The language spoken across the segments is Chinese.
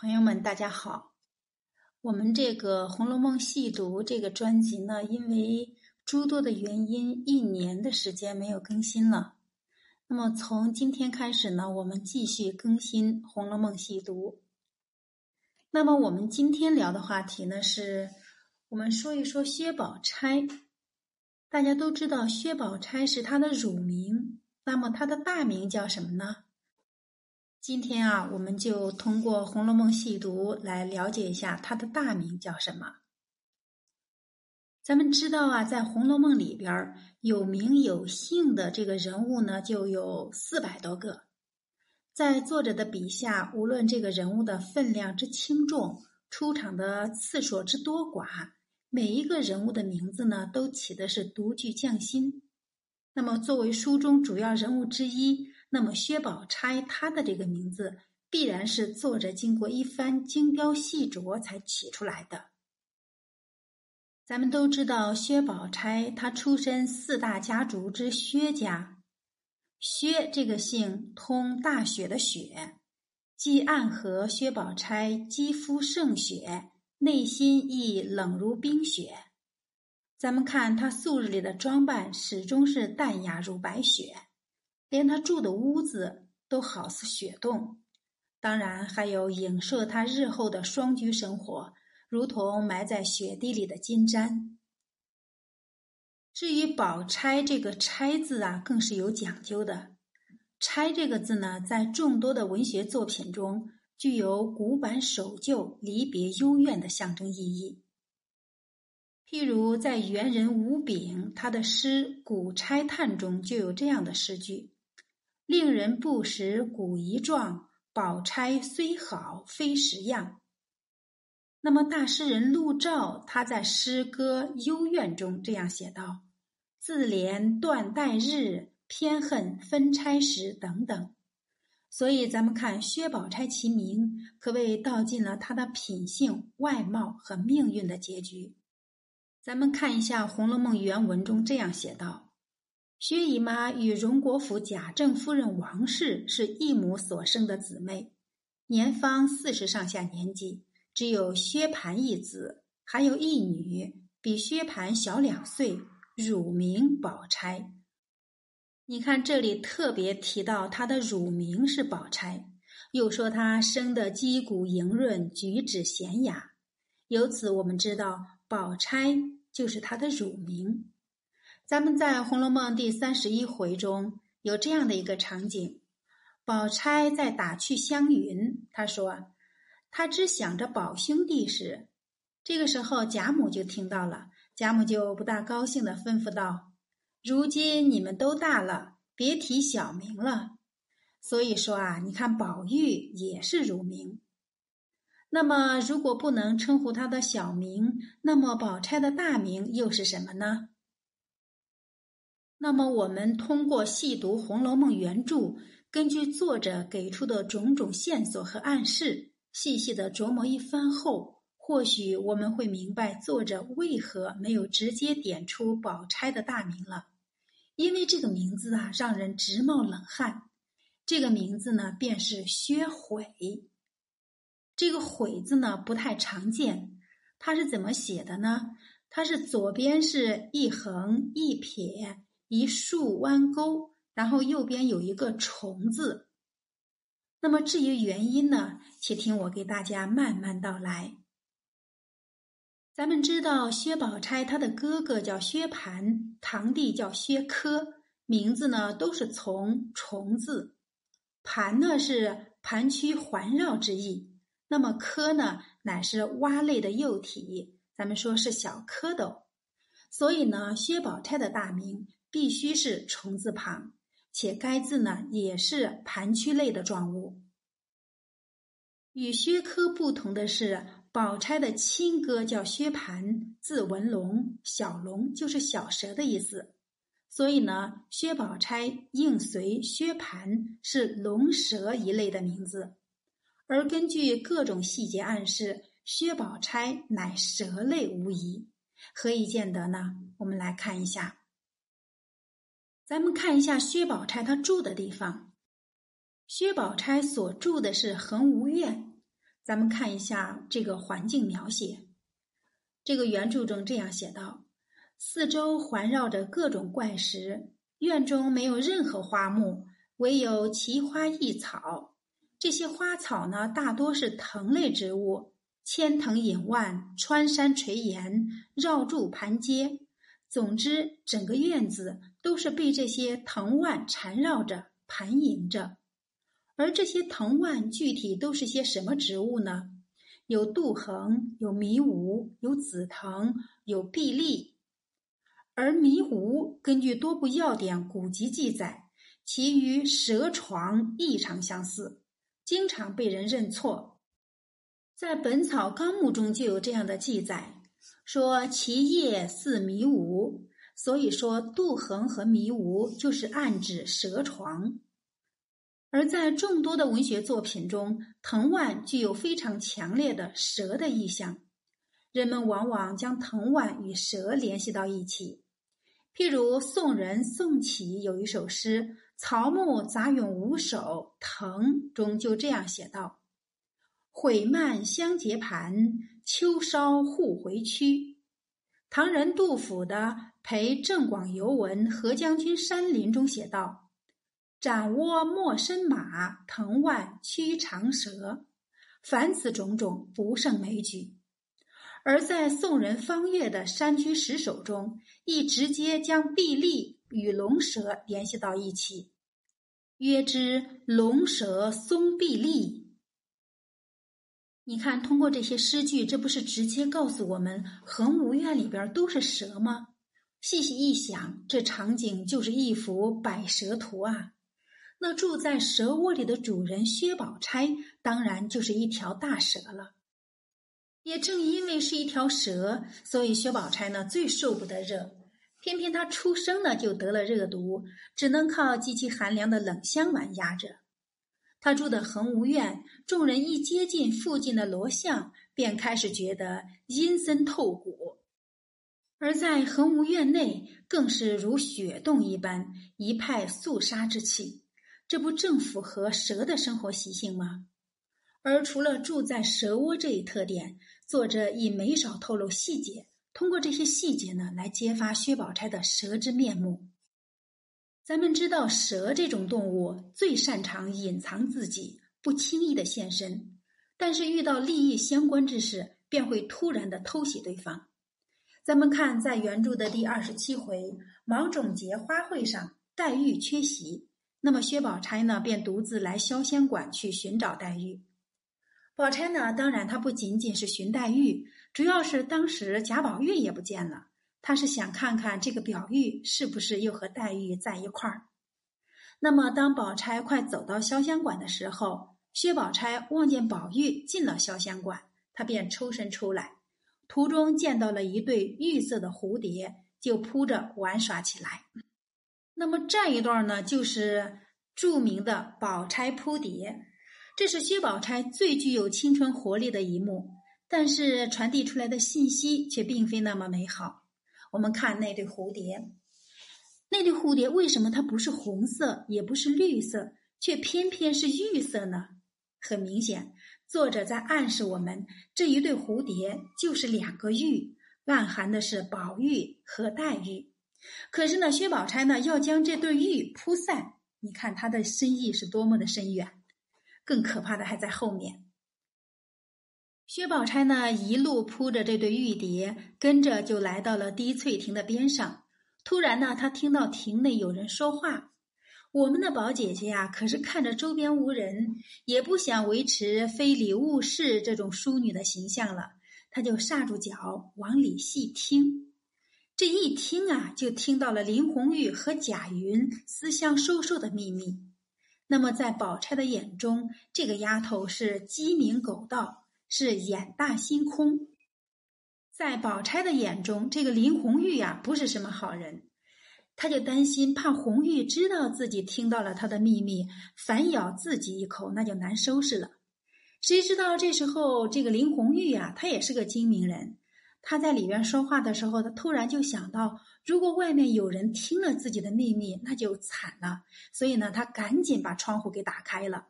朋友们，大家好。我们这个《红楼梦》细读这个专辑呢，因为诸多的原因，一年的时间没有更新了。那么从今天开始呢，我们继续更新《红楼梦》细读。那么我们今天聊的话题呢，是我们说一说薛宝钗。大家都知道薛宝钗是她的乳名，那么她的大名叫什么呢？今天啊，我们就通过《红楼梦》细读来了解一下他的大名叫什么。咱们知道啊，在《红楼梦》里边有名有姓的这个人物呢，就有四百多个。在作者的笔下，无论这个人物的分量之轻重、出场的次数之多寡，每一个人物的名字呢，都起的是独具匠心。那么，作为书中主要人物之一。那么，薛宝钗她的这个名字必然是作者经过一番精雕细琢才起出来的。咱们都知道，薛宝钗她出身四大家族之薛家，薛这个姓通大雪的雪，既暗合薛宝钗肌肤胜雪，内心亦冷如冰雪。咱们看她素日里的装扮，始终是淡雅如白雪。连他住的屋子都好似雪洞，当然还有影射他日后的双居生活，如同埋在雪地里的金簪。至于宝钗这个“钗”字啊，更是有讲究的。“钗”这个字呢，在众多的文学作品中，具有古板守旧、离别幽怨的象征意义。譬如在元人吴炳他的诗《古钗叹》中，就有这样的诗句。令人不识古遗状，宝钗虽好非实样。那么大诗人陆兆他在诗歌《幽怨》中这样写道：“自怜断代日，偏恨分钗时。”等等。所以咱们看薛宝钗其名，可谓道尽了她的品性、外貌和命运的结局。咱们看一下《红楼梦》原文中这样写道。薛姨妈与荣国府贾政夫人王氏是一母所生的姊妹，年方四十上下年纪，只有薛蟠一子，还有一女，比薛蟠小两岁，乳名宝钗。你看这里特别提到她的乳名是宝钗，又说她生的肌骨莹润，举止娴雅，由此我们知道宝钗就是她的乳名。咱们在《红楼梦》第三十一回中有这样的一个场景：宝钗在打趣湘云，她说：“她只想着宝兄弟时。”这个时候贾母就听到了，贾母就不大高兴的吩咐道：“如今你们都大了，别提小名了。所以说啊，你看宝玉也是乳名。那么如果不能称呼他的小名，那么宝钗的大名又是什么呢？”那么，我们通过细读《红楼梦》原著，根据作者给出的种种线索和暗示，细细的琢磨一番后，或许我们会明白作者为何没有直接点出宝钗的大名了。因为这个名字啊，让人直冒冷汗。这个名字呢，便是薛悔。这个“悔”字呢，不太常见。它是怎么写的呢？它是左边是一横一撇。一竖弯钩，然后右边有一个“虫”字。那么至于原因呢？且听我给大家慢慢道来。咱们知道薛宝钗她的哥哥叫薛蟠，堂弟叫薛科，名字呢都是从“虫”字。盘呢是盘曲环绕之意，那么科呢乃是蛙类的幼体，咱们说是小蝌蚪。所以呢，薛宝钗的大名。必须是虫字旁，且该字呢也是盘曲类的状物。与薛科不同的是，宝钗的亲哥叫薛蟠，字文龙，小龙就是小蛇的意思。所以呢，薛宝钗应随薛蟠是龙蛇一类的名字。而根据各种细节暗示，薛宝钗乃蛇类无疑。何以见得呢？我们来看一下。咱们看一下薛宝钗她住的地方。薛宝钗所住的是恒芜苑，咱们看一下这个环境描写。这个原著中这样写道：四周环绕着各种怪石，院中没有任何花木，唯有奇花异草。这些花草呢，大多是藤类植物，千藤引万，穿山垂岩，绕柱盘阶。总之，整个院子都是被这些藤蔓缠绕着、盘萦着。而这些藤蔓具体都是些什么植物呢？有杜衡，有迷芜，有紫藤，有碧丽。而迷芜根据多部要点古籍记载，其与蛇床异常相似。经常被人认错，在《本草纲目》中就有这样的记载，说其叶似迷芜，所以说杜衡和迷芜就是暗指蛇床。而在众多的文学作品中，藤蔓具有非常强烈的蛇的意象，人们往往将藤蔓与蛇联系到一起。譬如宋人宋启有一首诗。草木杂咏五首，藤中就这样写道：“毁蔓相结盘，秋梢互回曲。”唐人杜甫的《陪郑广游闻何将军山林》中写道：“斩窝莫深马，藤蔓驱长蛇。”凡此种种，不胜枚举。而在宋人方悦的《山居十首》中，亦直接将壁立。与龙蛇联系到一起，曰之龙蛇松壁立。你看，通过这些诗句，这不是直接告诉我们恒芜院里边都是蛇吗？细细一想，这场景就是一幅百蛇图啊！那住在蛇窝里的主人薛宝钗，当然就是一条大蛇了。也正因为是一条蛇，所以薛宝钗呢最受不得热。偏偏他出生呢就得了热毒，只能靠极其寒凉的冷香丸压着。他住的恒芜院，众人一接近附近的罗巷，便开始觉得阴森透骨；而在恒无院内，更是如雪洞一般，一派肃杀之气。这不正符合蛇的生活习性吗？而除了住在蛇窝这一特点，作者亦没少透露细节。通过这些细节呢，来揭发薛宝钗的蛇之面目。咱们知道，蛇这种动物最擅长隐藏自己，不轻易的现身。但是遇到利益相关之事，便会突然的偷袭对方。咱们看，在原著的第二十七回芒种节花会上，黛玉缺席，那么薛宝钗呢，便独自来潇湘馆去寻找黛玉。宝钗呢，当然她不仅仅是寻黛玉。主要是当时贾宝玉也不见了，她是想看看这个宝玉是不是又和黛玉在一块儿。那么，当宝钗快走到潇湘馆的时候，薛宝钗望见宝玉进了潇湘馆，她便抽身出来，途中见到了一对玉色的蝴蝶，就扑着玩耍起来。那么这一段呢，就是著名的宝钗扑蝶，这是薛宝钗最具有青春活力的一幕。但是传递出来的信息却并非那么美好。我们看那对蝴蝶，那对蝴蝶为什么它不是红色，也不是绿色，却偏偏是玉色呢？很明显，作者在暗示我们，这一对蝴蝶就是两个玉，暗含的是宝玉和黛玉。可是呢，薛宝钗呢要将这对玉铺散，你看他的深意是多么的深远。更可怕的还在后面。薛宝钗呢，一路扑着这对玉蝶，跟着就来到了滴翠亭的边上。突然呢，她听到亭内有人说话。我们的宝姐姐呀，可是看着周边无人，也不想维持非礼勿视这种淑女的形象了。她就刹住脚，往里细听。这一听啊，就听到了林红玉和贾云私相授受的秘密。那么，在宝钗的眼中，这个丫头是鸡鸣狗盗。是眼大心空，在宝钗的眼中，这个林红玉呀不是什么好人，他就担心怕红玉知道自己听到了他的秘密，反咬自己一口，那就难收拾了。谁知道这时候这个林红玉呀，他也是个精明人，他在里边说话的时候，他突然就想到，如果外面有人听了自己的秘密，那就惨了，所以呢，他赶紧把窗户给打开了。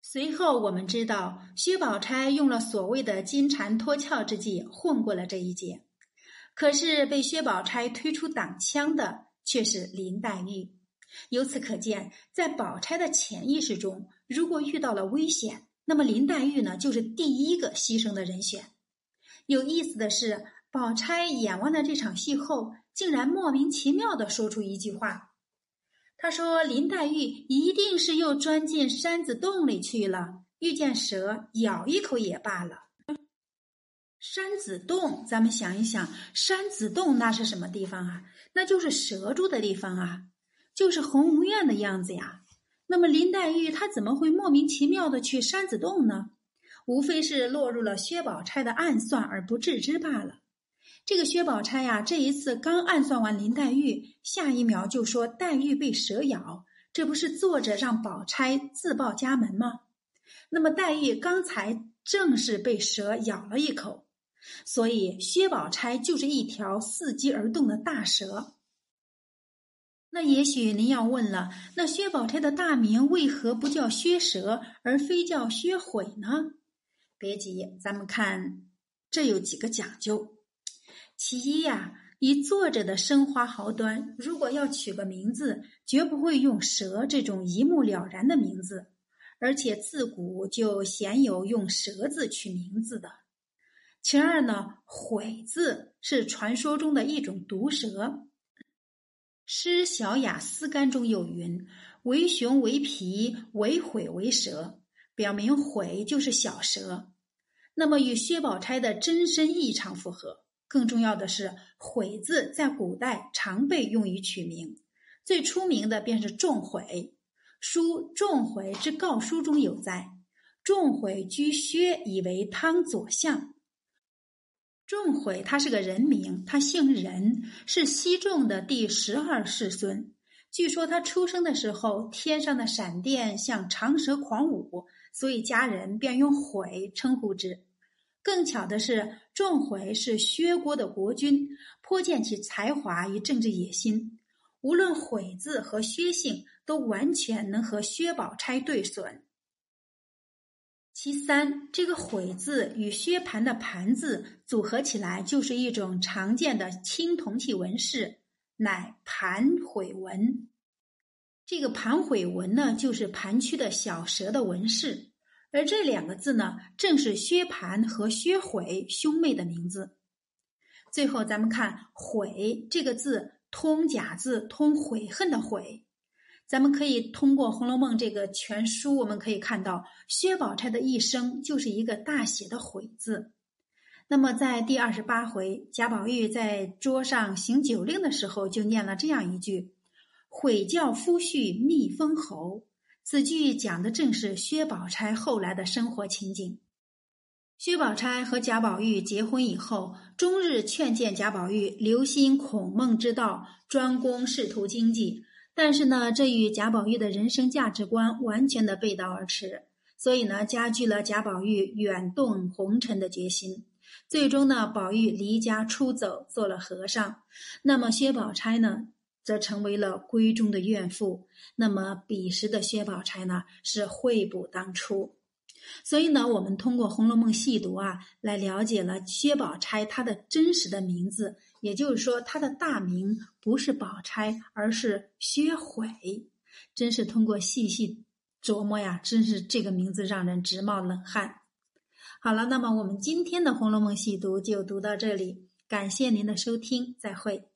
随后我们知道，薛宝钗用了所谓的金蝉脱壳之计，混过了这一劫。可是被薛宝钗推出挡枪的却是林黛玉。由此可见，在宝钗的潜意识中，如果遇到了危险，那么林黛玉呢，就是第一个牺牲的人选。有意思的是，宝钗演完了这场戏后，竟然莫名其妙的说出一句话。他说：“林黛玉一定是又钻进山子洞里去了，遇见蛇咬一口也罢了。”山子洞，咱们想一想，山子洞那是什么地方啊？那就是蛇住的地方啊，就是鸿胧院的样子呀。那么林黛玉她怎么会莫名其妙的去山子洞呢？无非是落入了薛宝钗的暗算而不自知罢了。这个薛宝钗呀，这一次刚暗算完林黛玉，下一秒就说黛玉被蛇咬，这不是作者让宝钗自报家门吗？那么黛玉刚才正是被蛇咬了一口，所以薛宝钗就是一条伺机而动的大蛇。那也许您要问了，那薛宝钗的大名为何不叫薛蛇，而非叫薛悔呢？别急，咱们看这有几个讲究。其一呀，以作者的生花豪端，如果要取个名字，绝不会用“蛇”这种一目了然的名字，而且自古就鲜有用“蛇”字取名字的。其二呢，“悔”字是传说中的一种毒蛇，《诗小雅思干》中有云：“为熊为皮，为悔为蛇”，表明“悔”就是小蛇。那么与薛宝钗的真身异常符合。更重要的是，“悔”字在古代常被用于取名，最出名的便是仲悔。书《仲悔之告书》中有载：“仲悔居薛，以为汤左相。”仲悔他是个人名，他姓任，是西仲的第十二世孙。据说他出生的时候，天上的闪电像长蛇狂舞，所以家人便用“悔”称呼之。更巧的是，仲悔是薛国的国君，颇见其才华与政治野心。无论“悔”字和薛姓，都完全能和薛宝钗对损。其三，这个“悔”字与薛蟠的“蟠”字组合起来，就是一种常见的青铜器纹饰，乃盘悔纹。这个盘悔纹呢，就是盘曲的小蛇的纹饰。而这两个字呢，正是薛蟠和薛悔兄妹的名字。最后，咱们看“悔”这个字，通假字，通悔恨的“悔”。咱们可以通过《红楼梦》这个全书，我们可以看到薛宝钗的一生就是一个大写的“悔”字。那么，在第二十八回，贾宝玉在桌上行酒令的时候，就念了这样一句：“悔教夫婿觅封侯。”此句讲的正是薛宝钗后来的生活情景。薛宝钗和贾宝玉结婚以后，终日劝谏贾宝玉留心孔孟之道，专攻仕途经济。但是呢，这与贾宝玉的人生价值观完全的背道而驰，所以呢，加剧了贾宝玉远遁红尘的决心。最终呢，宝玉离家出走，做了和尚。那么薛宝钗呢？则成为了闺中的怨妇。那么彼时的薛宝钗呢，是悔不当初。所以呢，我们通过《红楼梦》细读啊，来了解了薛宝钗她的真实的名字。也就是说，他的大名不是宝钗，而是薛悔。真是通过细细琢磨呀，真是这个名字让人直冒冷汗。好了，那么我们今天的《红楼梦》细读就读到这里，感谢您的收听，再会。